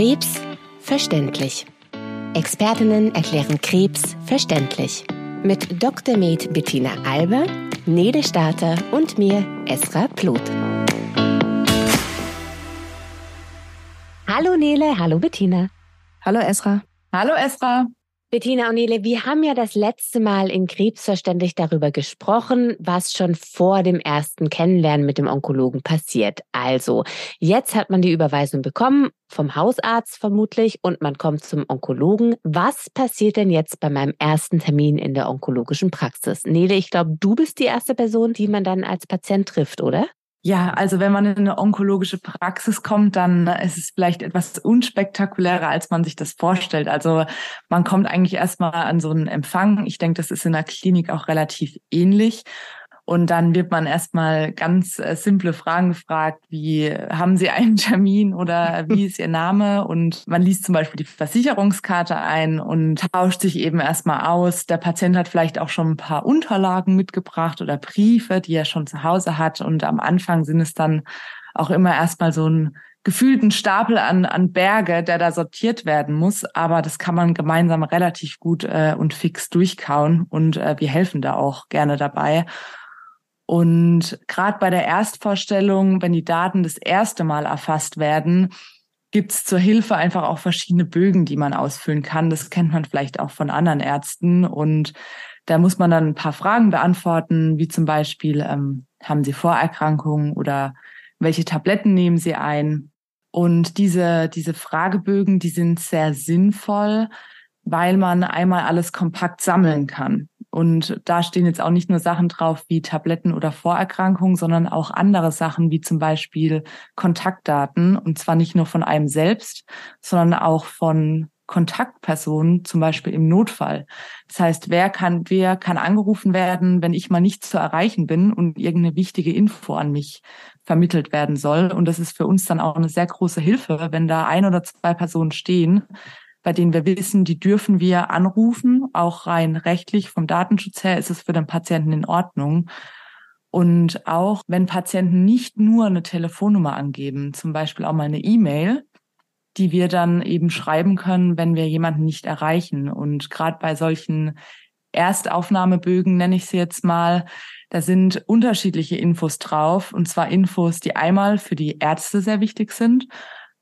Krebs verständlich. Expertinnen erklären Krebs verständlich. Mit Dr. Med Bettina Alber, Nede Starter und mir, Esra Pluth. Hallo Nele, hallo Bettina. Hallo Esra. Hallo Esra. Bettina und Nele, wir haben ja das letzte Mal in Krebsverständlich darüber gesprochen, was schon vor dem ersten Kennenlernen mit dem Onkologen passiert. Also, jetzt hat man die Überweisung bekommen, vom Hausarzt vermutlich, und man kommt zum Onkologen. Was passiert denn jetzt bei meinem ersten Termin in der onkologischen Praxis? Nele, ich glaube, du bist die erste Person, die man dann als Patient trifft, oder? Ja, also wenn man in eine onkologische Praxis kommt, dann ist es vielleicht etwas unspektakulärer, als man sich das vorstellt. Also man kommt eigentlich erstmal an so einen Empfang. Ich denke, das ist in der Klinik auch relativ ähnlich. Und dann wird man erstmal ganz äh, simple Fragen gefragt, wie haben Sie einen Termin oder wie ist Ihr Name? Und man liest zum Beispiel die Versicherungskarte ein und tauscht sich eben erstmal aus. Der Patient hat vielleicht auch schon ein paar Unterlagen mitgebracht oder Briefe, die er schon zu Hause hat. Und am Anfang sind es dann auch immer erstmal so ein gefühlten Stapel an, an Berge, der da sortiert werden muss. Aber das kann man gemeinsam relativ gut äh, und fix durchkauen. Und äh, wir helfen da auch gerne dabei. Und gerade bei der Erstvorstellung, wenn die Daten das erste Mal erfasst werden, gibt es zur Hilfe einfach auch verschiedene Bögen, die man ausfüllen kann. Das kennt man vielleicht auch von anderen Ärzten. Und da muss man dann ein paar Fragen beantworten, wie zum Beispiel, ähm, haben Sie Vorerkrankungen oder welche Tabletten nehmen Sie ein? Und diese, diese Fragebögen, die sind sehr sinnvoll, weil man einmal alles kompakt sammeln kann. Und da stehen jetzt auch nicht nur Sachen drauf wie Tabletten oder Vorerkrankungen, sondern auch andere Sachen wie zum Beispiel Kontaktdaten. Und zwar nicht nur von einem selbst, sondern auch von Kontaktpersonen, zum Beispiel im Notfall. Das heißt, wer kann, wer kann angerufen werden, wenn ich mal nicht zu erreichen bin und irgendeine wichtige Info an mich vermittelt werden soll. Und das ist für uns dann auch eine sehr große Hilfe, wenn da ein oder zwei Personen stehen, bei denen wir wissen, die dürfen wir anrufen. Auch rein rechtlich vom Datenschutz her ist es für den Patienten in Ordnung. Und auch wenn Patienten nicht nur eine Telefonnummer angeben, zum Beispiel auch mal eine E-Mail, die wir dann eben schreiben können, wenn wir jemanden nicht erreichen. Und gerade bei solchen Erstaufnahmebögen, nenne ich sie jetzt mal, da sind unterschiedliche Infos drauf. Und zwar Infos, die einmal für die Ärzte sehr wichtig sind,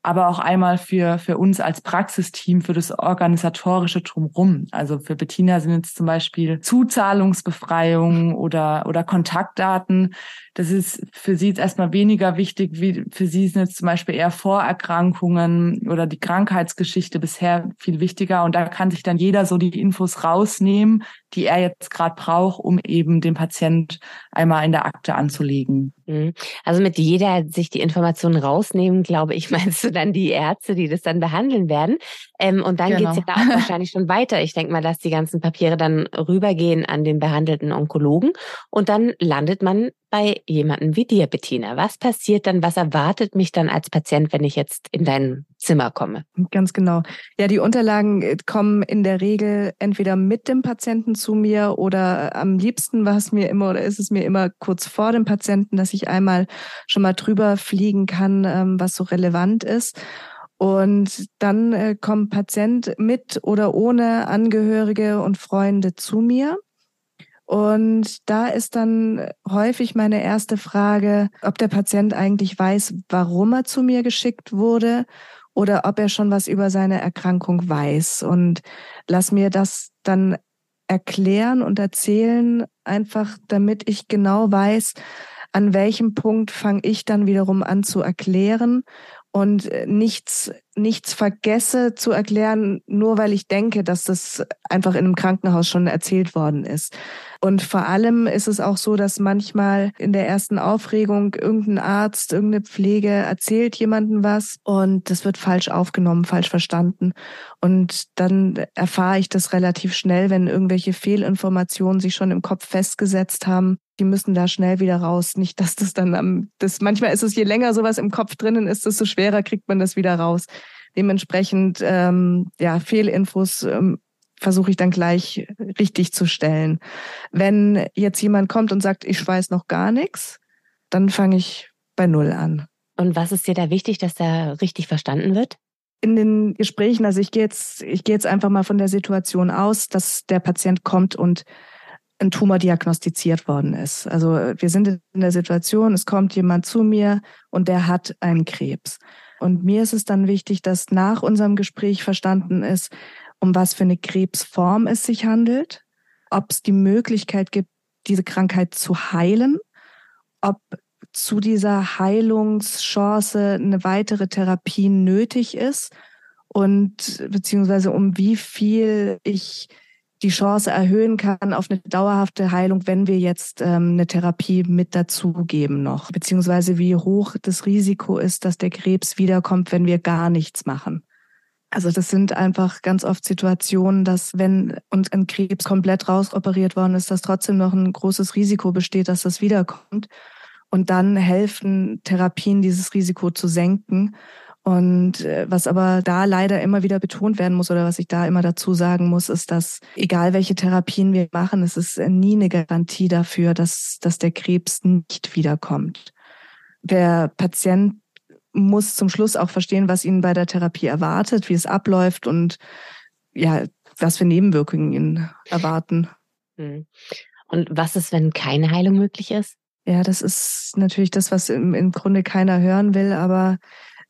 aber auch einmal für, für uns als Praxisteam, für das organisatorische Drumrum. Also für Bettina sind jetzt zum Beispiel Zuzahlungsbefreiungen oder, oder Kontaktdaten. Das ist für sie jetzt erstmal weniger wichtig, wie für sie sind jetzt zum Beispiel eher Vorerkrankungen oder die Krankheitsgeschichte bisher viel wichtiger. Und da kann sich dann jeder so die Infos rausnehmen, die er jetzt gerade braucht, um eben den Patient einmal in der Akte anzulegen. Mhm. Also mit jeder sich die Informationen rausnehmen, glaube ich, meinst du dann die Ärzte, die das dann behandeln werden. Ähm, und dann genau. geht's ja auch wahrscheinlich schon weiter. Ich denke mal, dass die ganzen Papiere dann rübergehen an den behandelten Onkologen und dann landet man bei jemandem wie dir, Bettina. Was passiert dann? Was erwartet mich dann als Patient, wenn ich jetzt in dein Zimmer komme? Ganz genau. Ja, die Unterlagen äh, kommen in der Regel entweder mit dem Patienten zu mir oder am liebsten war es mir immer oder ist es mir immer kurz vor dem Patienten, dass ich einmal schon mal drüber fliegen kann, ähm, was so relevant ist. Und dann äh, kommt Patient mit oder ohne Angehörige und Freunde zu mir. Und da ist dann häufig meine erste Frage, ob der Patient eigentlich weiß, warum er zu mir geschickt wurde oder ob er schon was über seine Erkrankung weiß. Und lass mir das dann erklären und erzählen, einfach damit ich genau weiß, an welchem Punkt fange ich dann wiederum an zu erklären und äh, nichts, nichts vergesse zu erklären, nur weil ich denke, dass das einfach in einem Krankenhaus schon erzählt worden ist. Und vor allem ist es auch so, dass manchmal in der ersten Aufregung irgendein Arzt, irgendeine Pflege erzählt jemandem was und das wird falsch aufgenommen, falsch verstanden. Und dann erfahre ich das relativ schnell, wenn irgendwelche Fehlinformationen sich schon im Kopf festgesetzt haben. Die müssen da schnell wieder raus. Nicht, dass das dann am, das, manchmal ist es, je länger sowas im Kopf drinnen ist, desto schwerer kriegt man das wieder raus. Dementsprechend, ähm, ja, Fehlinfos ähm, versuche ich dann gleich richtig zu stellen. Wenn jetzt jemand kommt und sagt, ich weiß noch gar nichts, dann fange ich bei Null an. Und was ist dir da wichtig, dass da richtig verstanden wird? in den Gesprächen, also ich gehe jetzt, ich gehe jetzt einfach mal von der Situation aus, dass der Patient kommt und ein Tumor diagnostiziert worden ist. Also wir sind in der Situation, es kommt jemand zu mir und der hat einen Krebs. Und mir ist es dann wichtig, dass nach unserem Gespräch verstanden ist, um was für eine Krebsform es sich handelt, ob es die Möglichkeit gibt, diese Krankheit zu heilen, ob zu dieser Heilungschance eine weitere Therapie nötig ist und beziehungsweise um wie viel ich die Chance erhöhen kann auf eine dauerhafte Heilung, wenn wir jetzt ähm, eine Therapie mit dazugeben noch, beziehungsweise wie hoch das Risiko ist, dass der Krebs wiederkommt, wenn wir gar nichts machen. Also das sind einfach ganz oft Situationen, dass wenn und ein Krebs komplett rausoperiert worden ist, dass trotzdem noch ein großes Risiko besteht, dass das wiederkommt. Und dann helfen Therapien, dieses Risiko zu senken. Und äh, was aber da leider immer wieder betont werden muss oder was ich da immer dazu sagen muss, ist, dass egal welche Therapien wir machen, es ist nie eine Garantie dafür, dass, dass der Krebs nicht wiederkommt. Der Patient muss zum Schluss auch verstehen, was ihn bei der Therapie erwartet, wie es abläuft und ja, was für Nebenwirkungen ihn erwarten. Hm. Und was ist, wenn keine Heilung möglich ist? Ja, das ist natürlich das, was im, im Grunde keiner hören will, aber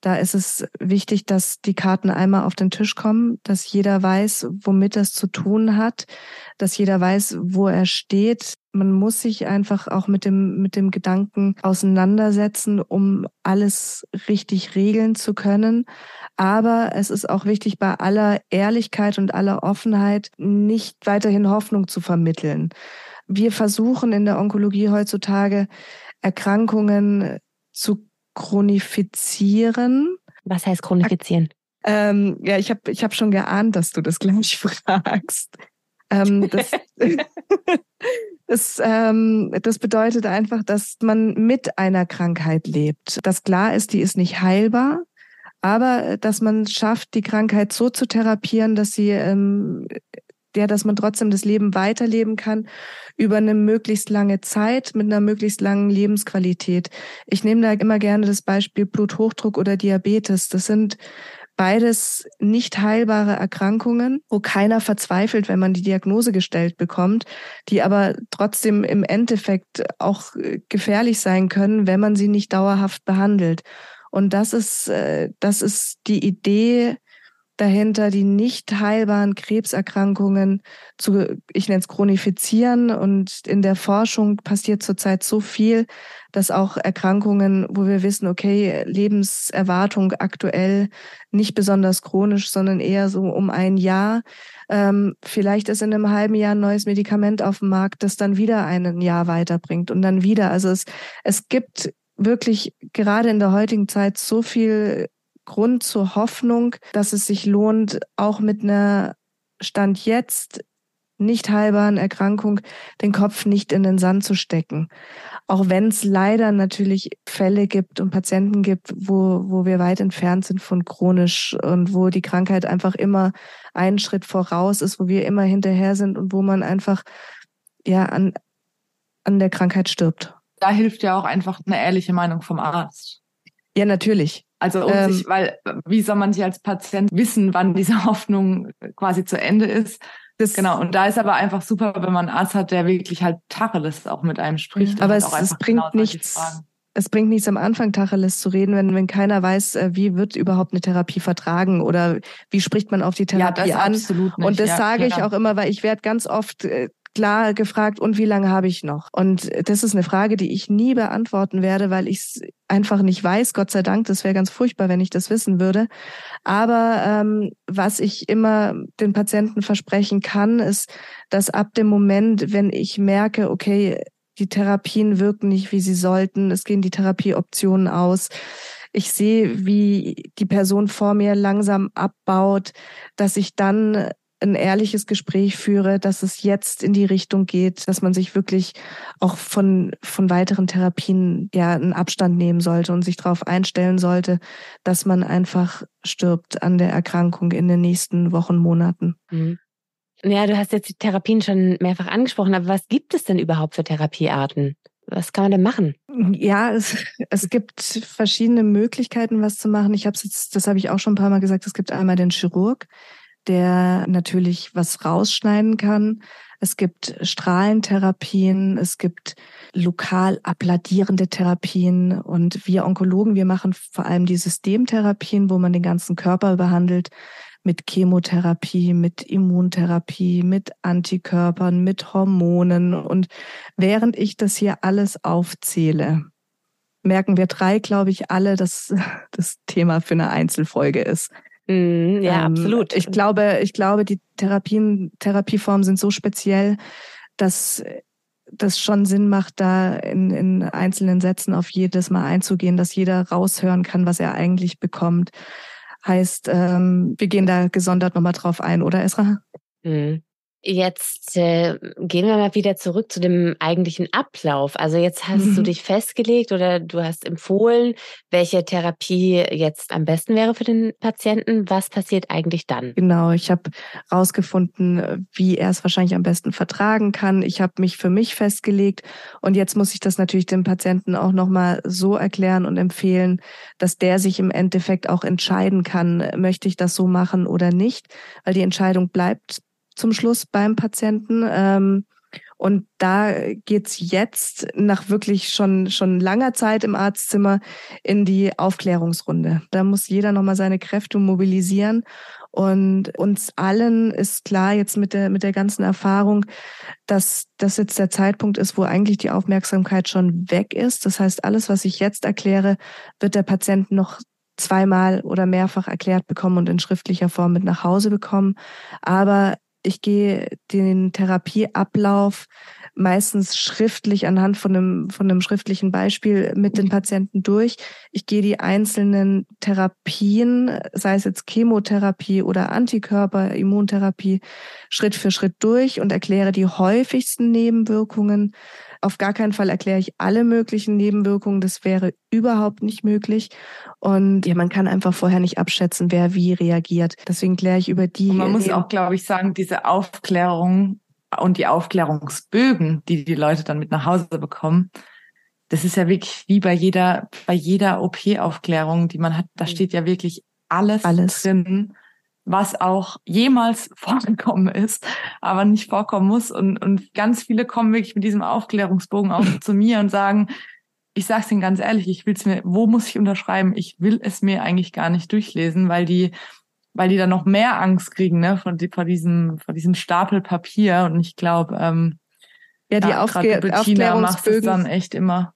da ist es wichtig, dass die Karten einmal auf den Tisch kommen, dass jeder weiß, womit das zu tun hat, dass jeder weiß, wo er steht. Man muss sich einfach auch mit dem, mit dem Gedanken auseinandersetzen, um alles richtig regeln zu können. Aber es ist auch wichtig, bei aller Ehrlichkeit und aller Offenheit nicht weiterhin Hoffnung zu vermitteln. Wir versuchen in der Onkologie heutzutage Erkrankungen zu chronifizieren. Was heißt chronifizieren? Ähm, ja, ich habe ich hab schon geahnt, dass du das gleich fragst. Ähm, das, das, ähm, das bedeutet einfach, dass man mit einer Krankheit lebt. Das klar ist, die ist nicht heilbar, aber dass man schafft, die Krankheit so zu therapieren, dass sie ähm, ja, dass man trotzdem das Leben weiterleben kann über eine möglichst lange Zeit mit einer möglichst langen Lebensqualität. Ich nehme da immer gerne das Beispiel Bluthochdruck oder Diabetes. Das sind beides nicht heilbare Erkrankungen, wo keiner verzweifelt, wenn man die Diagnose gestellt bekommt, die aber trotzdem im Endeffekt auch gefährlich sein können, wenn man sie nicht dauerhaft behandelt. Und das ist, äh, das ist die Idee, dahinter, die nicht heilbaren Krebserkrankungen zu, ich nenne es chronifizieren. Und in der Forschung passiert zurzeit so viel, dass auch Erkrankungen, wo wir wissen, okay, Lebenserwartung aktuell nicht besonders chronisch, sondern eher so um ein Jahr. Ähm, vielleicht ist in einem halben Jahr ein neues Medikament auf dem Markt, das dann wieder ein Jahr weiterbringt und dann wieder. Also es, es gibt wirklich gerade in der heutigen Zeit so viel Grund zur Hoffnung, dass es sich lohnt, auch mit einer Stand jetzt nicht heilbaren Erkrankung den Kopf nicht in den Sand zu stecken. Auch wenn es leider natürlich Fälle gibt und Patienten gibt, wo, wo wir weit entfernt sind von chronisch und wo die Krankheit einfach immer einen Schritt voraus ist, wo wir immer hinterher sind und wo man einfach ja an, an der Krankheit stirbt. Da hilft ja auch einfach eine ehrliche Meinung vom Arzt. Ja, natürlich. Also um ähm, sich, weil wie soll man sich als Patient wissen, wann diese Hoffnung quasi zu Ende ist? Das genau, und da ist aber einfach super, wenn man einen Arzt hat, der wirklich halt Tacheles auch mit einem spricht. Aber halt es, es bringt genau nichts. Es bringt nichts am Anfang Tacheles zu reden, wenn, wenn keiner weiß, äh, wie wird überhaupt eine Therapie vertragen oder wie spricht man auf die Therapie ja, an. Absolut nicht. Und das ja, sage ich auch immer, weil ich werde ganz oft äh, klar gefragt, und wie lange habe ich noch? Und das ist eine Frage, die ich nie beantworten werde, weil ich es einfach nicht weiß. Gott sei Dank, das wäre ganz furchtbar, wenn ich das wissen würde. Aber ähm, was ich immer den Patienten versprechen kann, ist, dass ab dem Moment, wenn ich merke, okay, die Therapien wirken nicht, wie sie sollten, es gehen die Therapieoptionen aus, ich sehe, wie die Person vor mir langsam abbaut, dass ich dann ein ehrliches Gespräch führe, dass es jetzt in die Richtung geht, dass man sich wirklich auch von, von weiteren Therapien ja einen Abstand nehmen sollte und sich darauf einstellen sollte, dass man einfach stirbt an der Erkrankung in den nächsten Wochen, Monaten. Mhm. Ja, du hast jetzt die Therapien schon mehrfach angesprochen, aber was gibt es denn überhaupt für Therapiearten? Was kann man denn machen? Ja, es, es gibt verschiedene Möglichkeiten, was zu machen. Ich habe es jetzt, das habe ich auch schon ein paar Mal gesagt. Es gibt einmal den Chirurg, der natürlich was rausschneiden kann. Es gibt Strahlentherapien, es gibt lokal abladierende Therapien und wir Onkologen, wir machen vor allem die Systemtherapien, wo man den ganzen Körper behandelt mit Chemotherapie, mit Immuntherapie, mit Antikörpern, mit Hormonen. Und während ich das hier alles aufzähle, merken wir drei, glaube ich, alle, dass das Thema für eine Einzelfolge ist. Mm, ja, ähm, absolut. Ich glaube, ich glaube, die Therapien, Therapieformen sind so speziell, dass das schon Sinn macht, da in, in einzelnen Sätzen auf jedes Mal einzugehen, dass jeder raushören kann, was er eigentlich bekommt. Heißt, ähm, wir gehen da gesondert nochmal drauf ein, oder Esra? Mhm. Jetzt äh, gehen wir mal wieder zurück zu dem eigentlichen Ablauf. Also jetzt hast mhm. du dich festgelegt oder du hast empfohlen, welche Therapie jetzt am besten wäre für den Patienten. Was passiert eigentlich dann? Genau, ich habe rausgefunden, wie er es wahrscheinlich am besten vertragen kann. Ich habe mich für mich festgelegt und jetzt muss ich das natürlich dem Patienten auch nochmal so erklären und empfehlen, dass der sich im Endeffekt auch entscheiden kann, möchte ich das so machen oder nicht, weil die Entscheidung bleibt zum Schluss beim Patienten. Ähm, und da geht's jetzt nach wirklich schon, schon langer Zeit im Arztzimmer in die Aufklärungsrunde. Da muss jeder nochmal seine Kräfte mobilisieren. Und uns allen ist klar jetzt mit der, mit der ganzen Erfahrung, dass das jetzt der Zeitpunkt ist, wo eigentlich die Aufmerksamkeit schon weg ist. Das heißt, alles, was ich jetzt erkläre, wird der Patient noch zweimal oder mehrfach erklärt bekommen und in schriftlicher Form mit nach Hause bekommen. Aber ich gehe den Therapieablauf meistens schriftlich anhand von einem, von einem schriftlichen Beispiel mit den Patienten durch. Ich gehe die einzelnen Therapien, sei es jetzt Chemotherapie oder Antikörper, Immuntherapie, Schritt für Schritt durch und erkläre die häufigsten Nebenwirkungen, auf gar keinen Fall erkläre ich alle möglichen Nebenwirkungen. Das wäre überhaupt nicht möglich. Und ja, man kann einfach vorher nicht abschätzen, wer wie reagiert. Deswegen kläre ich über die. Und man muss auch, glaube ich, sagen, diese Aufklärung und die Aufklärungsbögen, die die Leute dann mit nach Hause bekommen, das ist ja wirklich wie bei jeder, bei jeder OP-Aufklärung, die man hat. Da mhm. steht ja wirklich alles, alles. drin was auch jemals vorgekommen ist, aber nicht vorkommen muss. Und, und ganz viele kommen wirklich mit diesem Aufklärungsbogen auch zu mir und sagen, ich sage es Ihnen ganz ehrlich, ich will es mir, wo muss ich unterschreiben? Ich will es mir eigentlich gar nicht durchlesen, weil die, weil die dann noch mehr Angst kriegen, ne, vor, vor diesem, vor diesem Stapel Papier. Und ich glaube, ähm, ja, die ja, Aufge Aufklärungsbögen macht es dann echt immer.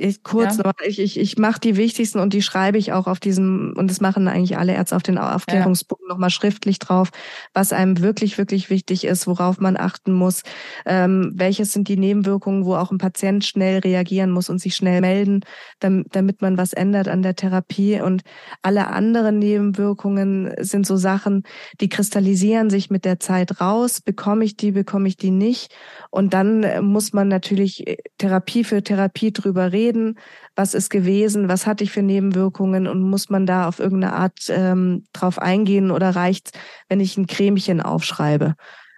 Ich, kurz ja. noch, ich, ich, ich mache die wichtigsten und die schreibe ich auch auf diesem, und das machen eigentlich alle Ärzte auf den Aufklärungsbogen ja. nochmal schriftlich drauf, was einem wirklich, wirklich wichtig ist, worauf man achten muss, ähm, welches sind die Nebenwirkungen, wo auch ein Patient schnell reagieren muss und sich schnell melden, damit, damit man was ändert an der Therapie. Und alle anderen Nebenwirkungen sind so Sachen, die kristallisieren sich mit der Zeit raus. Bekomme ich die, bekomme ich die nicht? Und dann muss man natürlich Therapie für Therapie drüber reden reden, was ist gewesen, was hatte ich für Nebenwirkungen und muss man da auf irgendeine Art ähm, drauf eingehen oder reicht wenn ich ein Cremchen aufschreibe?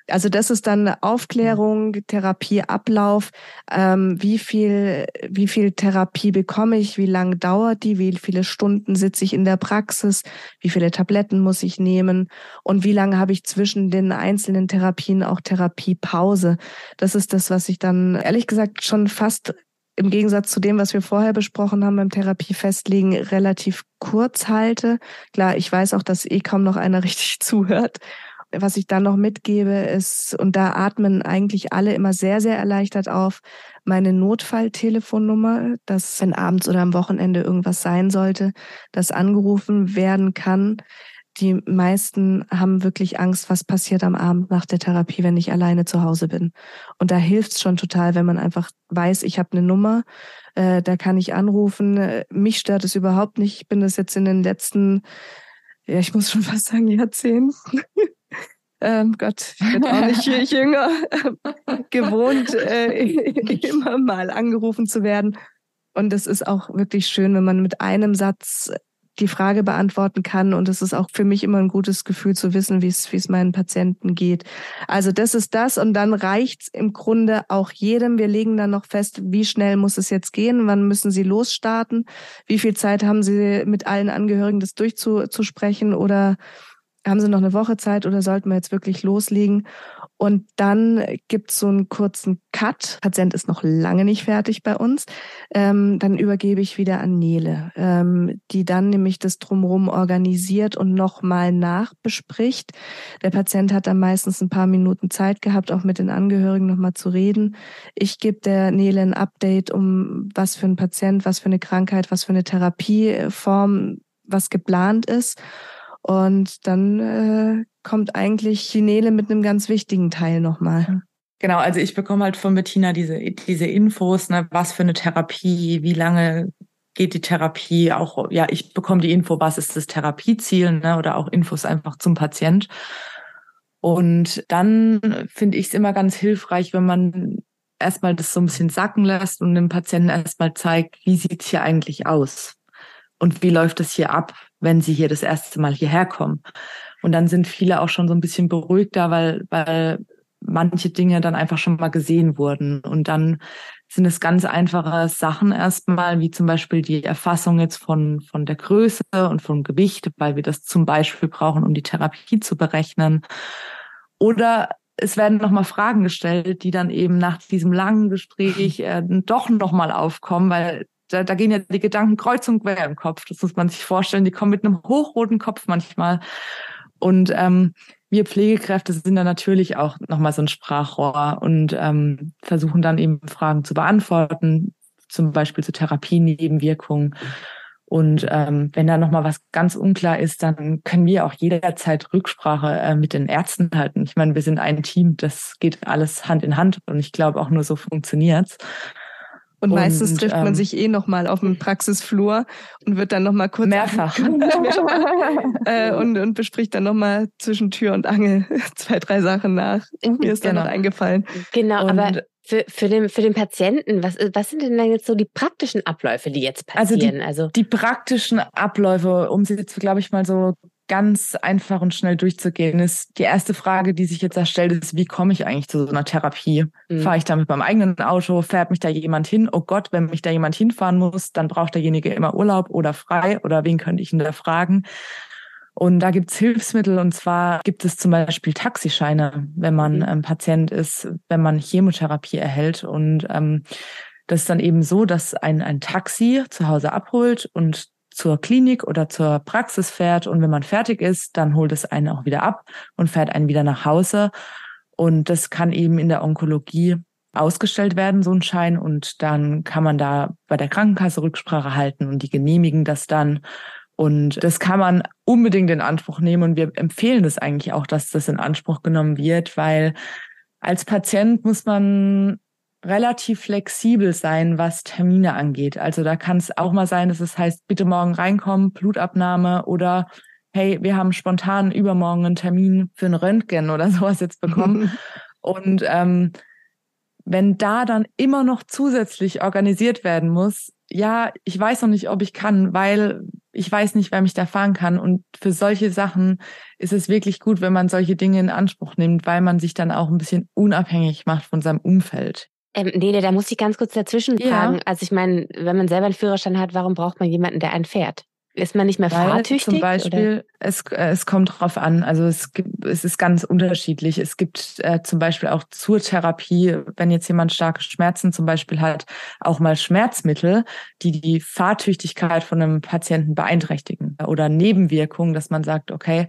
Also das ist dann Aufklärung, Therapieablauf, ähm, wie viel, wie viel Therapie bekomme ich, wie lange dauert die, wie viele Stunden sitze ich in der Praxis, wie viele Tabletten muss ich nehmen? Und wie lange habe ich zwischen den einzelnen Therapien auch Therapiepause. Das ist das, was ich dann ehrlich gesagt schon fast im Gegensatz zu dem, was wir vorher besprochen haben beim Therapiefestlegen, relativ kurz halte. Klar, ich weiß auch, dass eh kaum noch einer richtig zuhört. Was ich dann noch mitgebe ist, und da atmen eigentlich alle immer sehr, sehr erleichtert auf, meine Notfalltelefonnummer, dass wenn abends oder am Wochenende irgendwas sein sollte, das angerufen werden kann die meisten haben wirklich Angst, was passiert am Abend nach der Therapie, wenn ich alleine zu Hause bin. Und da hilft es schon total, wenn man einfach weiß, ich habe eine Nummer, äh, da kann ich anrufen. Mich stört es überhaupt nicht. Ich bin das jetzt in den letzten, ja, ich muss schon fast sagen, Jahrzehnten. ähm, Gott, ich bin auch nicht jünger, gewohnt, äh, immer mal angerufen zu werden. Und es ist auch wirklich schön, wenn man mit einem Satz die Frage beantworten kann. Und es ist auch für mich immer ein gutes Gefühl zu wissen, wie es, wie es meinen Patienten geht. Also das ist das. Und dann reicht's im Grunde auch jedem. Wir legen dann noch fest, wie schnell muss es jetzt gehen? Wann müssen Sie losstarten? Wie viel Zeit haben Sie mit allen Angehörigen das durchzusprechen? Oder haben Sie noch eine Woche Zeit oder sollten wir jetzt wirklich loslegen? Und dann gibt's so einen kurzen Cut. Patient ist noch lange nicht fertig bei uns. Ähm, dann übergebe ich wieder an Nele, ähm, die dann nämlich das drumherum organisiert und nochmal nachbespricht. Der Patient hat dann meistens ein paar Minuten Zeit gehabt, auch mit den Angehörigen nochmal zu reden. Ich gebe der Nele ein Update um was für ein Patient, was für eine Krankheit, was für eine Therapieform, was geplant ist. Und dann äh, kommt eigentlich die Nele mit einem ganz wichtigen Teil nochmal. Genau, also ich bekomme halt von Bettina diese, diese Infos, ne, was für eine Therapie, wie lange geht die Therapie, auch, ja, ich bekomme die Info, was ist das Therapieziel, ne, oder auch Infos einfach zum Patient. Und dann finde ich es immer ganz hilfreich, wenn man erstmal das so ein bisschen sacken lässt und dem Patienten erstmal zeigt, wie sieht's hier eigentlich aus? Und wie läuft es hier ab, wenn sie hier das erste Mal hierher kommen? Und dann sind viele auch schon so ein bisschen beruhigter, weil, weil manche Dinge dann einfach schon mal gesehen wurden. Und dann sind es ganz einfache Sachen erstmal, wie zum Beispiel die Erfassung jetzt von, von der Größe und vom Gewicht, weil wir das zum Beispiel brauchen, um die Therapie zu berechnen. Oder es werden nochmal Fragen gestellt, die dann eben nach diesem langen Gespräch äh, doch nochmal aufkommen, weil da, da gehen ja die Gedanken kreuz und quer im Kopf. Das muss man sich vorstellen. Die kommen mit einem hochroten Kopf manchmal. Und ähm, wir Pflegekräfte sind da natürlich auch nochmal so ein Sprachrohr und ähm, versuchen dann eben Fragen zu beantworten, zum Beispiel zu Therapienebenwirkungen. Und ähm, wenn da nochmal was ganz unklar ist, dann können wir auch jederzeit Rücksprache äh, mit den Ärzten halten. Ich meine, wir sind ein Team, das geht alles Hand in Hand und ich glaube auch nur so funktioniert's. Und, meistens trifft man ähm, sich eh noch mal auf dem Praxisflur und wird dann noch mal kurz mehrfach äh, und, und bespricht dann noch mal zwischen Tür und Angel zwei drei Sachen nach. Mir ist genau. dann noch eingefallen. Genau, und aber für, für, den, für den Patienten, was, was sind denn dann jetzt so die praktischen Abläufe, die jetzt passieren? Also die, also die praktischen Abläufe, um sie jetzt, glaube ich, mal so ganz einfach und schnell durchzugehen ist. Die erste Frage, die sich jetzt erstellt, ist, wie komme ich eigentlich zu so einer Therapie? Mhm. Fahre ich da mit meinem eigenen Auto? Fährt mich da jemand hin? Oh Gott, wenn mich da jemand hinfahren muss, dann braucht derjenige immer Urlaub oder frei oder wen könnte ich ihn da fragen? Und da gibt's Hilfsmittel und zwar gibt es zum Beispiel Taxischeine, wenn man mhm. ähm, Patient ist, wenn man Chemotherapie erhält. Und ähm, das ist dann eben so, dass ein, ein Taxi zu Hause abholt und zur Klinik oder zur Praxis fährt und wenn man fertig ist, dann holt es einen auch wieder ab und fährt einen wieder nach Hause. Und das kann eben in der Onkologie ausgestellt werden, so ein Schein. Und dann kann man da bei der Krankenkasse Rücksprache halten und die genehmigen das dann. Und das kann man unbedingt in Anspruch nehmen. Und wir empfehlen das eigentlich auch, dass das in Anspruch genommen wird, weil als Patient muss man relativ flexibel sein, was Termine angeht. Also da kann es auch mal sein, dass es heißt, bitte morgen reinkommen, Blutabnahme oder hey, wir haben spontan übermorgen einen Termin für ein Röntgen oder sowas jetzt bekommen. Und ähm, wenn da dann immer noch zusätzlich organisiert werden muss, ja, ich weiß noch nicht, ob ich kann, weil ich weiß nicht, wer mich da fahren kann. Und für solche Sachen ist es wirklich gut, wenn man solche Dinge in Anspruch nimmt, weil man sich dann auch ein bisschen unabhängig macht von seinem Umfeld. Ähm, Nele, da muss ich ganz kurz dazwischen fragen. Ja. Also ich meine, wenn man selber einen Führerschein hat, warum braucht man jemanden, der einen fährt? Ist man nicht mehr Weil fahrtüchtig? Zum Beispiel, es, äh, es kommt drauf an. Also es gibt, es ist ganz unterschiedlich. Es gibt äh, zum Beispiel auch zur Therapie, wenn jetzt jemand starke Schmerzen zum Beispiel hat, auch mal Schmerzmittel, die die Fahrtüchtigkeit von einem Patienten beeinträchtigen oder Nebenwirkungen, dass man sagt, okay,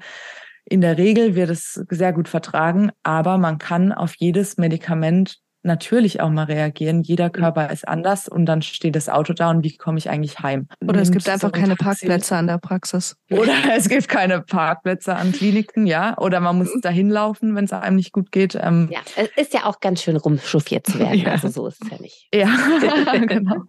in der Regel wird es sehr gut vertragen, aber man kann auf jedes Medikament natürlich auch mal reagieren. Jeder mhm. Körper ist anders und dann steht das Auto da und wie komme ich eigentlich heim? Oder es gibt einfach so keine Parkplätze an der Praxis. Oder es gibt keine Parkplätze an Kliniken, ja. Oder man muss mhm. dahin laufen, wenn es einem nicht gut geht. Ähm ja, es ist ja auch ganz schön rumchauffiert zu werden. Ja. Also so ist es ja nicht. Ja, genau.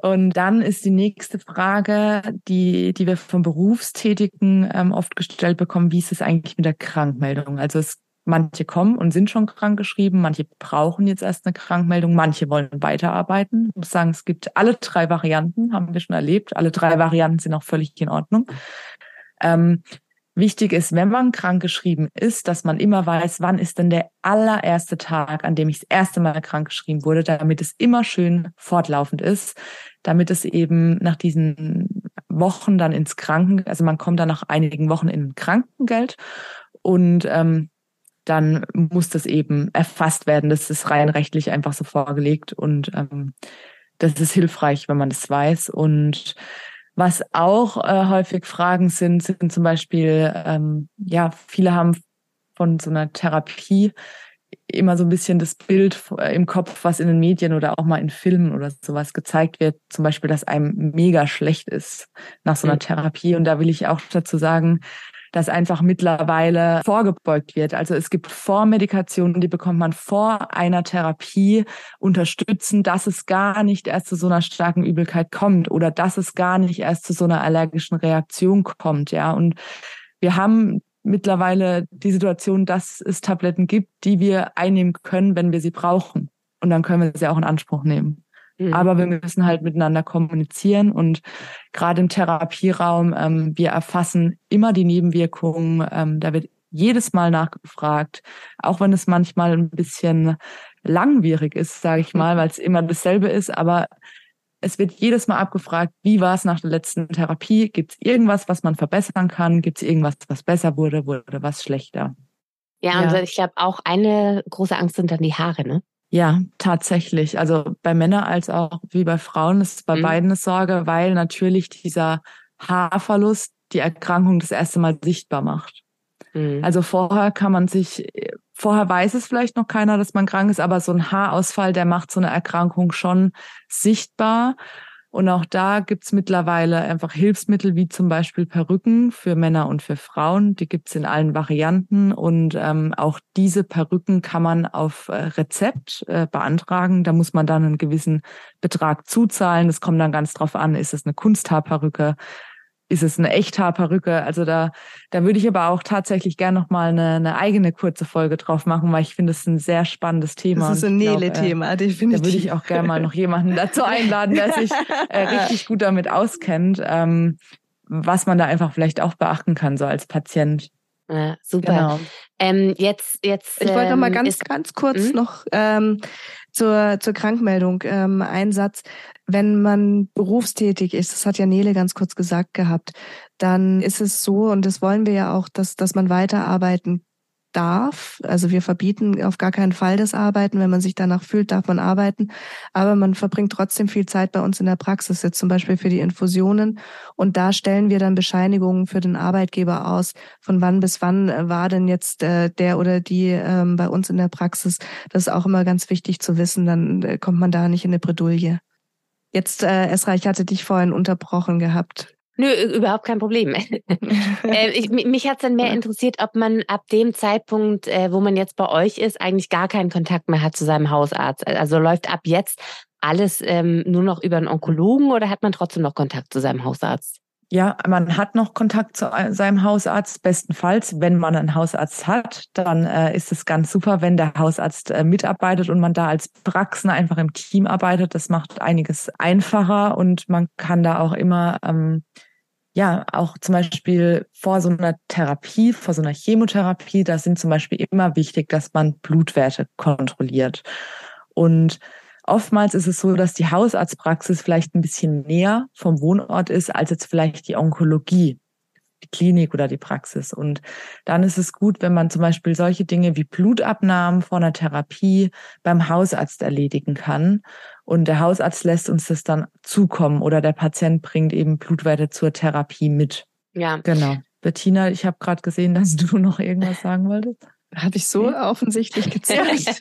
Und dann ist die nächste Frage, die, die wir von Berufstätigen ähm, oft gestellt bekommen, wie ist es eigentlich mit der Krankmeldung? Also es Manche kommen und sind schon krankgeschrieben, manche brauchen jetzt erst eine Krankmeldung, manche wollen weiterarbeiten. Ich muss sagen, es gibt alle drei Varianten, haben wir schon erlebt. Alle drei Varianten sind auch völlig in Ordnung. Ähm, wichtig ist, wenn man krankgeschrieben ist, dass man immer weiß, wann ist denn der allererste Tag, an dem ich das erste Mal krankgeschrieben wurde, damit es immer schön fortlaufend ist, damit es eben nach diesen Wochen dann ins Kranken, also man kommt dann nach einigen Wochen in Krankengeld und ähm, dann muss das eben erfasst werden. Das ist rein rechtlich einfach so vorgelegt und ähm, das ist hilfreich, wenn man das weiß. Und was auch äh, häufig Fragen sind, sind zum Beispiel, ähm, ja, viele haben von so einer Therapie immer so ein bisschen das Bild im Kopf, was in den Medien oder auch mal in Filmen oder sowas gezeigt wird, zum Beispiel, dass einem mega schlecht ist nach so einer mhm. Therapie. Und da will ich auch dazu sagen, dass einfach mittlerweile vorgebeugt wird. Also es gibt Vormedikationen, die bekommt man vor einer Therapie unterstützen, dass es gar nicht erst zu so einer starken Übelkeit kommt oder dass es gar nicht erst zu so einer allergischen Reaktion kommt, ja. Und wir haben mittlerweile die Situation, dass es Tabletten gibt, die wir einnehmen können, wenn wir sie brauchen. Und dann können wir sie auch in Anspruch nehmen. Mhm. Aber wir müssen halt miteinander kommunizieren und gerade im Therapieraum, ähm, wir erfassen immer die Nebenwirkungen. Ähm, da wird jedes Mal nachgefragt, auch wenn es manchmal ein bisschen langwierig ist, sage ich mal, weil es immer dasselbe ist. Aber es wird jedes Mal abgefragt, wie war es nach der letzten Therapie? Gibt es irgendwas, was man verbessern kann? Gibt es irgendwas, was besser wurde? Wurde was schlechter? Ja, ja. und ich glaube auch eine große Angst sind dann die Haare, ne? Ja, tatsächlich. Also bei Männern als auch wie bei Frauen ist es bei mhm. beiden eine Sorge, weil natürlich dieser Haarverlust die Erkrankung das erste Mal sichtbar macht. Mhm. Also vorher kann man sich, vorher weiß es vielleicht noch keiner, dass man krank ist, aber so ein Haarausfall, der macht so eine Erkrankung schon sichtbar. Und auch da gibt's mittlerweile einfach Hilfsmittel wie zum Beispiel Perücken für Männer und für Frauen. Die gibt's in allen Varianten. Und ähm, auch diese Perücken kann man auf äh, Rezept äh, beantragen. Da muss man dann einen gewissen Betrag zuzahlen. Das kommt dann ganz drauf an, ist es eine Kunsthaarperücke, ist es eine Echthaarperücke? Also da, da würde ich aber auch tatsächlich gerne noch mal eine, eine eigene kurze Folge drauf machen, weil ich finde es ein sehr spannendes Thema. Das ist ein Nele-Thema, äh, definitiv. Da würde ich auch gerne mal noch jemanden dazu einladen, der sich äh, richtig gut damit auskennt, ähm, was man da einfach vielleicht auch beachten kann, so als Patient. Ja, super. Genau. Ähm, jetzt, jetzt. Ich wollte noch mal ähm, ganz, ganz kurz hm? noch ähm, zur, zur Krankmeldung ähm, ein Satz. Wenn man berufstätig ist, das hat ja Nele ganz kurz gesagt gehabt, dann ist es so, und das wollen wir ja auch, dass, dass man weiterarbeiten darf. Also wir verbieten auf gar keinen Fall das Arbeiten. Wenn man sich danach fühlt, darf man arbeiten. Aber man verbringt trotzdem viel Zeit bei uns in der Praxis, jetzt zum Beispiel für die Infusionen. Und da stellen wir dann Bescheinigungen für den Arbeitgeber aus. Von wann bis wann war denn jetzt äh, der oder die ähm, bei uns in der Praxis? Das ist auch immer ganz wichtig zu wissen. Dann äh, kommt man da nicht in eine Bredouille. Jetzt, äh, Esra, ich hatte dich vorhin unterbrochen gehabt. Nö, überhaupt kein Problem. äh, ich, mich hat's dann mehr interessiert, ob man ab dem Zeitpunkt, äh, wo man jetzt bei euch ist, eigentlich gar keinen Kontakt mehr hat zu seinem Hausarzt. Also läuft ab jetzt alles ähm, nur noch über einen Onkologen oder hat man trotzdem noch Kontakt zu seinem Hausarzt? Ja, man hat noch Kontakt zu seinem Hausarzt. Bestenfalls, wenn man einen Hausarzt hat, dann äh, ist es ganz super, wenn der Hausarzt äh, mitarbeitet und man da als Praxen einfach im Team arbeitet. Das macht einiges einfacher und man kann da auch immer ähm, ja, auch zum Beispiel vor so einer Therapie, vor so einer Chemotherapie, da sind zum Beispiel immer wichtig, dass man Blutwerte kontrolliert. Und oftmals ist es so, dass die Hausarztpraxis vielleicht ein bisschen näher vom Wohnort ist, als jetzt vielleicht die Onkologie, die Klinik oder die Praxis. Und dann ist es gut, wenn man zum Beispiel solche Dinge wie Blutabnahmen vor einer Therapie beim Hausarzt erledigen kann und der Hausarzt lässt uns das dann zukommen oder der Patient bringt eben Blutwerte zur Therapie mit. Ja. Genau. Bettina, ich habe gerade gesehen, dass du noch irgendwas sagen wolltest. Habe ich so offensichtlich gezeigt.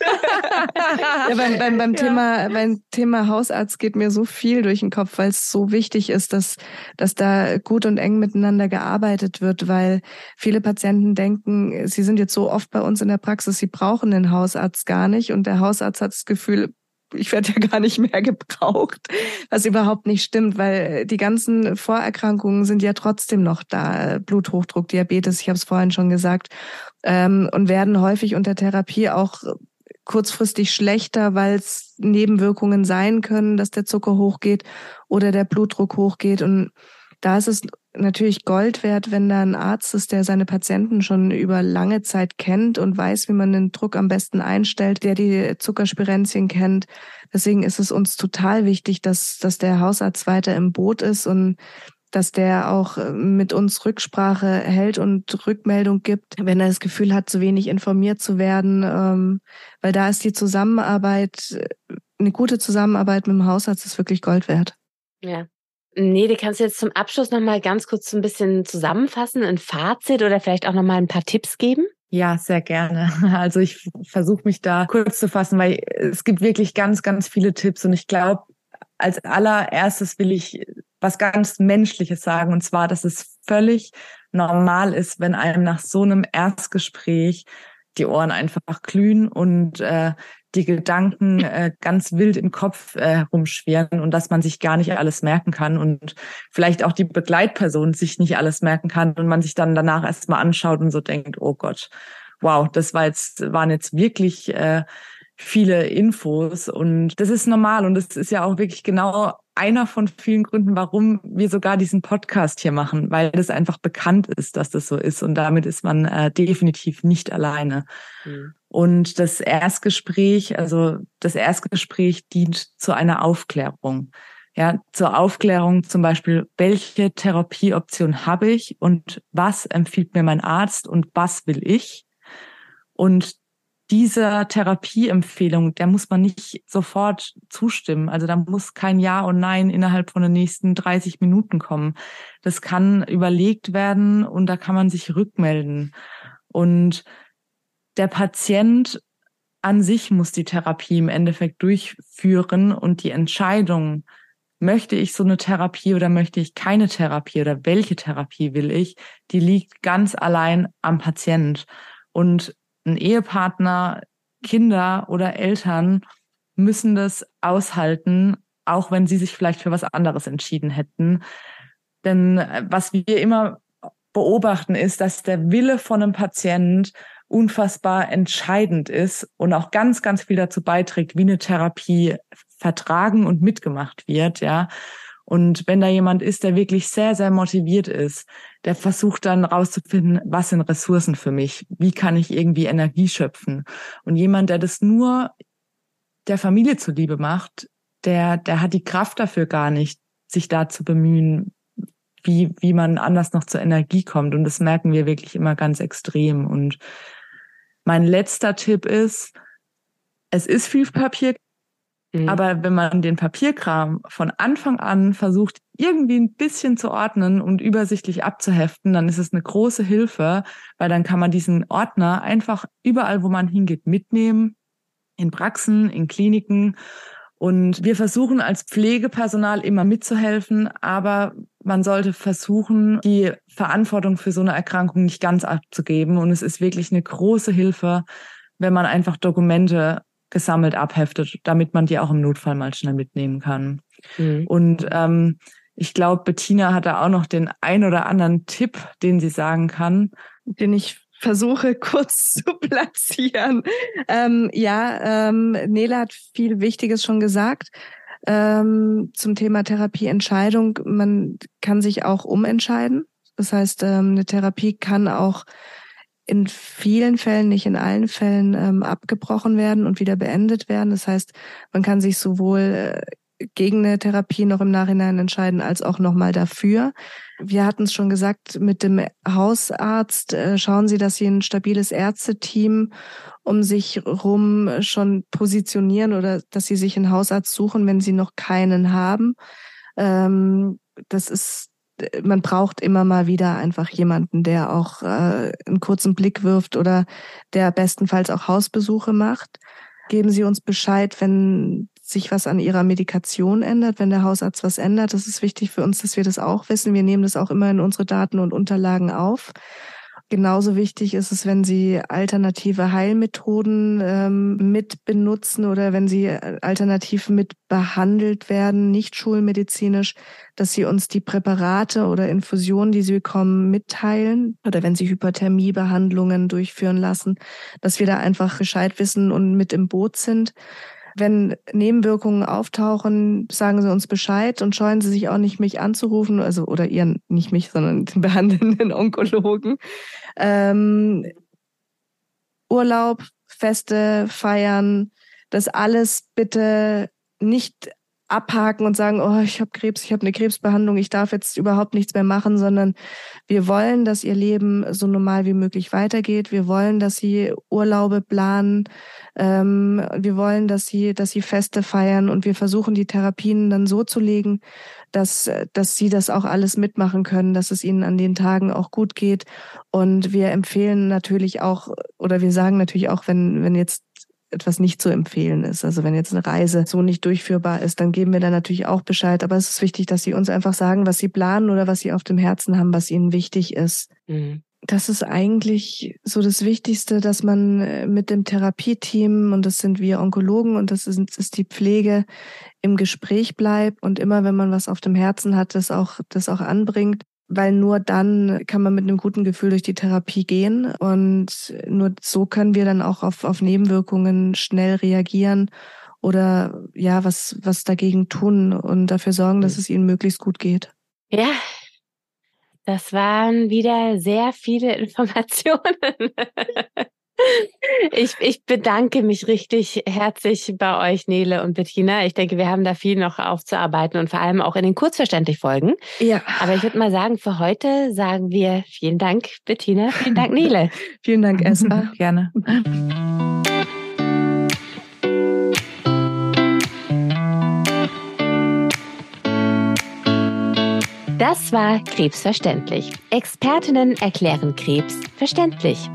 ja, beim, beim, beim, ja. Thema, beim Thema Hausarzt geht mir so viel durch den Kopf, weil es so wichtig ist, dass, dass da gut und eng miteinander gearbeitet wird, weil viele Patienten denken, sie sind jetzt so oft bei uns in der Praxis, sie brauchen den Hausarzt gar nicht und der Hausarzt hat das Gefühl, ich werde ja gar nicht mehr gebraucht, was überhaupt nicht stimmt, weil die ganzen Vorerkrankungen sind ja trotzdem noch da. Bluthochdruck, Diabetes, ich habe es vorhin schon gesagt. ähm, und werden häufig unter Therapie auch kurzfristig schlechter, weil es Nebenwirkungen sein können, dass der Zucker hochgeht oder der Blutdruck hochgeht. Und da ist es natürlich Gold wert, wenn da ein Arzt ist, der seine Patienten schon über lange Zeit kennt und weiß, wie man den Druck am besten einstellt, der die Zuckerspirenzien kennt. Deswegen ist es uns total wichtig, dass, dass der Hausarzt weiter im Boot ist und dass der auch äh, mit uns Rücksprache hält und Rückmeldung gibt, wenn er das Gefühl hat, zu wenig informiert zu werden. Ähm, weil da ist die Zusammenarbeit, eine gute Zusammenarbeit mit dem Hausarzt ist wirklich Gold wert. Ja. Nee, du kannst jetzt zum Abschluss nochmal ganz kurz so ein bisschen zusammenfassen, ein Fazit oder vielleicht auch nochmal ein paar Tipps geben? Ja, sehr gerne. Also ich versuche mich da kurz zu fassen, weil es gibt wirklich ganz, ganz viele Tipps und ich glaube, als allererstes will ich was ganz Menschliches sagen, und zwar, dass es völlig normal ist, wenn einem nach so einem Erstgespräch die Ohren einfach glühen und äh, die Gedanken äh, ganz wild im Kopf äh, herumschwirren und dass man sich gar nicht alles merken kann und vielleicht auch die Begleitperson sich nicht alles merken kann und man sich dann danach erstmal anschaut und so denkt, oh Gott, wow, das war jetzt, waren jetzt wirklich äh, viele Infos und das ist normal und das ist ja auch wirklich genau einer von vielen Gründen, warum wir sogar diesen Podcast hier machen, weil das einfach bekannt ist, dass das so ist und damit ist man äh, definitiv nicht alleine. Mhm. Und das Erstgespräch, also das Erstgespräch dient zu einer Aufklärung. Ja, zur Aufklärung zum Beispiel, welche Therapieoption habe ich und was empfiehlt mir mein Arzt und was will ich? Und dieser Therapieempfehlung, der muss man nicht sofort zustimmen. Also da muss kein Ja und Nein innerhalb von den nächsten 30 Minuten kommen. Das kann überlegt werden und da kann man sich rückmelden. Und der Patient an sich muss die Therapie im Endeffekt durchführen und die Entscheidung, möchte ich so eine Therapie oder möchte ich keine Therapie oder welche Therapie will ich, die liegt ganz allein am Patient. Und ein Ehepartner, Kinder oder Eltern müssen das aushalten, auch wenn sie sich vielleicht für was anderes entschieden hätten. Denn äh, was wir immer beobachten, ist, dass der Wille von einem Patient unfassbar entscheidend ist und auch ganz, ganz viel dazu beiträgt, wie eine Therapie vertragen und mitgemacht wird, ja. Und wenn da jemand ist, der wirklich sehr, sehr motiviert ist, der versucht dann rauszufinden, was sind Ressourcen für mich? Wie kann ich irgendwie Energie schöpfen? Und jemand, der das nur der Familie zuliebe macht, der, der hat die Kraft dafür gar nicht, sich da zu bemühen, wie, wie man anders noch zur Energie kommt. Und das merken wir wirklich immer ganz extrem. Und mein letzter Tipp ist, es ist viel Papier Mhm. Aber wenn man den Papierkram von Anfang an versucht, irgendwie ein bisschen zu ordnen und übersichtlich abzuheften, dann ist es eine große Hilfe, weil dann kann man diesen Ordner einfach überall, wo man hingeht, mitnehmen, in Praxen, in Kliniken. Und wir versuchen als Pflegepersonal immer mitzuhelfen, aber man sollte versuchen, die Verantwortung für so eine Erkrankung nicht ganz abzugeben. Und es ist wirklich eine große Hilfe, wenn man einfach Dokumente gesammelt abheftet, damit man die auch im Notfall mal schnell mitnehmen kann. Mhm. Und ähm, ich glaube, Bettina hat da auch noch den ein oder anderen Tipp, den sie sagen kann. Den ich versuche kurz zu platzieren. Ähm, ja, ähm, Nele hat viel Wichtiges schon gesagt. Ähm, zum Thema Therapieentscheidung. Man kann sich auch umentscheiden. Das heißt, ähm, eine Therapie kann auch in vielen Fällen, nicht in allen Fällen, ähm, abgebrochen werden und wieder beendet werden. Das heißt, man kann sich sowohl äh, gegen eine Therapie noch im Nachhinein entscheiden, als auch nochmal dafür. Wir hatten es schon gesagt, mit dem Hausarzt äh, schauen Sie, dass Sie ein stabiles Ärzteteam um sich rum schon positionieren oder dass Sie sich einen Hausarzt suchen, wenn Sie noch keinen haben. Ähm, das ist man braucht immer mal wieder einfach jemanden, der auch äh, einen kurzen Blick wirft oder der bestenfalls auch Hausbesuche macht. Geben Sie uns Bescheid, wenn sich was an Ihrer Medikation ändert, wenn der Hausarzt was ändert. Das ist wichtig für uns, dass wir das auch wissen. Wir nehmen das auch immer in unsere Daten und Unterlagen auf. Genauso wichtig ist es, wenn Sie alternative Heilmethoden ähm, mit benutzen oder wenn Sie äh, alternativ mit behandelt werden, nicht schulmedizinisch, dass Sie uns die Präparate oder Infusionen, die Sie bekommen, mitteilen oder wenn Sie Hyperthermiebehandlungen durchführen lassen, dass wir da einfach Bescheid wissen und mit im Boot sind. Wenn Nebenwirkungen auftauchen, sagen Sie uns Bescheid und scheuen Sie sich auch nicht, mich anzurufen, also oder Ihren, nicht mich, sondern den behandelnden Onkologen. Ähm, Urlaub, Feste, Feiern, das alles bitte nicht abhaken und sagen, oh, ich habe Krebs, ich habe eine Krebsbehandlung, ich darf jetzt überhaupt nichts mehr machen, sondern wir wollen, dass ihr Leben so normal wie möglich weitergeht. Wir wollen, dass sie Urlaube planen. Ähm, wir wollen, dass sie, dass sie Feste feiern und wir versuchen die Therapien dann so zu legen, dass, dass sie das auch alles mitmachen können, dass es ihnen an den Tagen auch gut geht. Und wir empfehlen natürlich auch, oder wir sagen natürlich auch, wenn, wenn jetzt etwas nicht zu empfehlen ist. Also wenn jetzt eine Reise so nicht durchführbar ist, dann geben wir da natürlich auch Bescheid. Aber es ist wichtig, dass Sie uns einfach sagen, was Sie planen oder was Sie auf dem Herzen haben, was Ihnen wichtig ist. Mhm. Das ist eigentlich so das Wichtigste, dass man äh, mit dem Therapieteam, und das sind wir Onkologen und das ist, ist die Pflege, im Gespräch bleibt und immer, wenn man was auf dem Herzen hat, das auch, das auch anbringt weil nur dann kann man mit einem guten Gefühl durch die Therapie gehen und nur so können wir dann auch auf, auf Nebenwirkungen schnell reagieren oder ja, was, was dagegen tun und dafür sorgen, dass es ihnen möglichst gut geht. Ja, das waren wieder sehr viele Informationen. Ich, ich bedanke mich richtig herzlich bei euch, Nele und Bettina. Ich denke, wir haben da viel noch aufzuarbeiten und vor allem auch in den kurzverständlich Folgen. Ja. Aber ich würde mal sagen, für heute sagen wir vielen Dank, Bettina. Vielen Dank, Nele. vielen Dank, Esma. Gerne. Das war Krebsverständlich. Expertinnen erklären Krebs verständlich.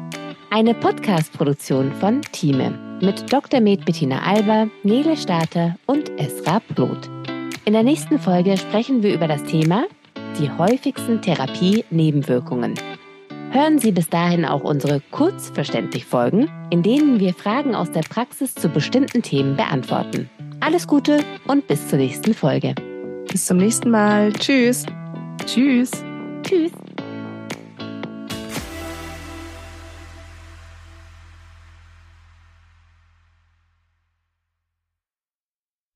Eine Podcast-Produktion von Thieme mit Dr. Med Bettina Alber, Nele Starter und Esra Bloth. In der nächsten Folge sprechen wir über das Thema die häufigsten Therapie-Nebenwirkungen. Hören Sie bis dahin auch unsere kurzverständlich Folgen, in denen wir Fragen aus der Praxis zu bestimmten Themen beantworten. Alles Gute und bis zur nächsten Folge. Bis zum nächsten Mal. Tschüss. Tschüss. Tschüss.